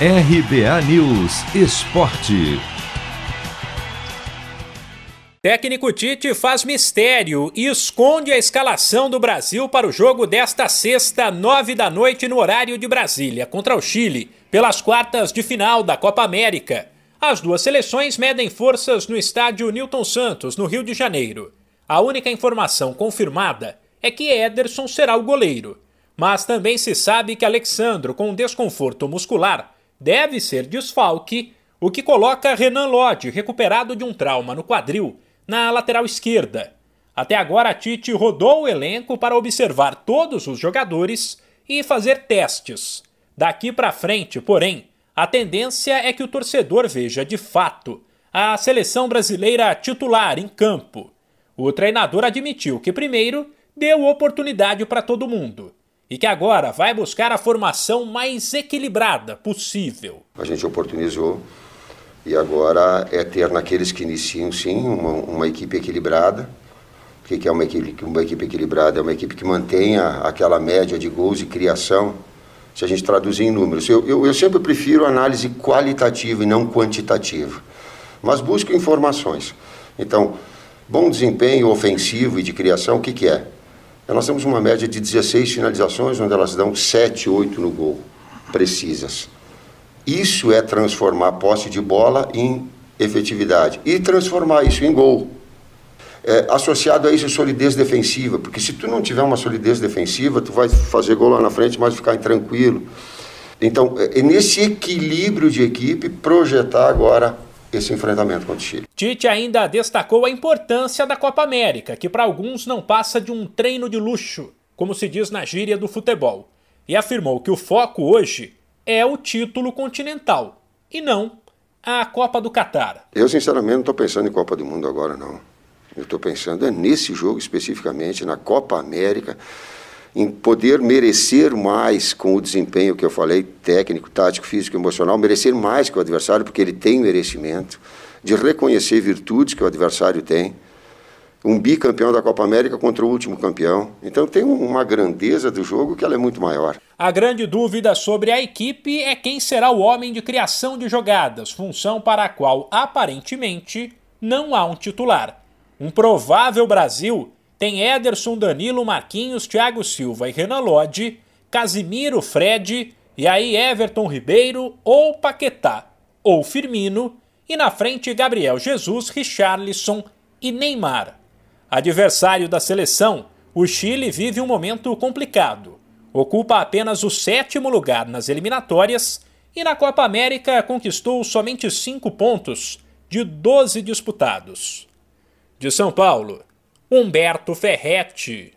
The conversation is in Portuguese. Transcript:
RBA News Esporte. Técnico Tite faz mistério e esconde a escalação do Brasil para o jogo desta sexta, nove da noite, no horário de Brasília, contra o Chile, pelas quartas de final da Copa América. As duas seleções medem forças no estádio Newton Santos, no Rio de Janeiro. A única informação confirmada é que Ederson será o goleiro. Mas também se sabe que Alexandro, com desconforto muscular, deve ser desfalque, o que coloca Renan Lodge, recuperado de um trauma no quadril, na lateral esquerda. Até agora, Tite rodou o elenco para observar todos os jogadores e fazer testes. Daqui para frente, porém, a tendência é que o torcedor veja de fato a seleção brasileira titular em campo. O treinador admitiu que primeiro deu oportunidade para todo mundo e que agora vai buscar a formação mais equilibrada possível. A gente oportunizou e agora é ter naqueles que iniciam, sim, uma, uma equipe equilibrada. O que é uma equipe, uma equipe equilibrada? É uma equipe que mantenha aquela média de gols e criação, se a gente traduzir em números. Eu, eu, eu sempre prefiro análise qualitativa e não quantitativa, mas busco informações. Então, bom desempenho ofensivo e de criação, o que, que é? Nós temos uma média de 16 finalizações, onde elas dão 7, 8 no gol, precisas. Isso é transformar posse de bola em efetividade e transformar isso em gol. É, associado a isso, solidez defensiva, porque se tu não tiver uma solidez defensiva, tu vai fazer gol lá na frente, mas ficar intranquilo. Então, é, é nesse equilíbrio de equipe, projetar agora esse enfrentamento contra o Chile. Tite ainda destacou a importância da Copa América, que para alguns não passa de um treino de luxo, como se diz na gíria do futebol, e afirmou que o foco hoje é o título continental e não a Copa do Catar. Eu, sinceramente, não estou pensando em Copa do Mundo agora, não. Eu estou pensando é nesse jogo especificamente, na Copa América em poder merecer mais com o desempenho que eu falei, técnico, tático, físico, emocional, merecer mais que o adversário, porque ele tem merecimento, de reconhecer virtudes que o adversário tem. Um bicampeão da Copa América contra o último campeão. Então tem uma grandeza do jogo que ela é muito maior. A grande dúvida sobre a equipe é quem será o homem de criação de jogadas, função para a qual aparentemente não há um titular. Um provável Brasil tem Ederson, Danilo, Marquinhos, Thiago Silva e Renan Lodge, Casimiro, Fred, e aí Everton Ribeiro ou Paquetá ou Firmino, e na frente Gabriel Jesus, Richarlison e Neymar. Adversário da seleção, o Chile vive um momento complicado. Ocupa apenas o sétimo lugar nas eliminatórias e na Copa América conquistou somente cinco pontos de 12 disputados. De São Paulo, Humberto Ferretti.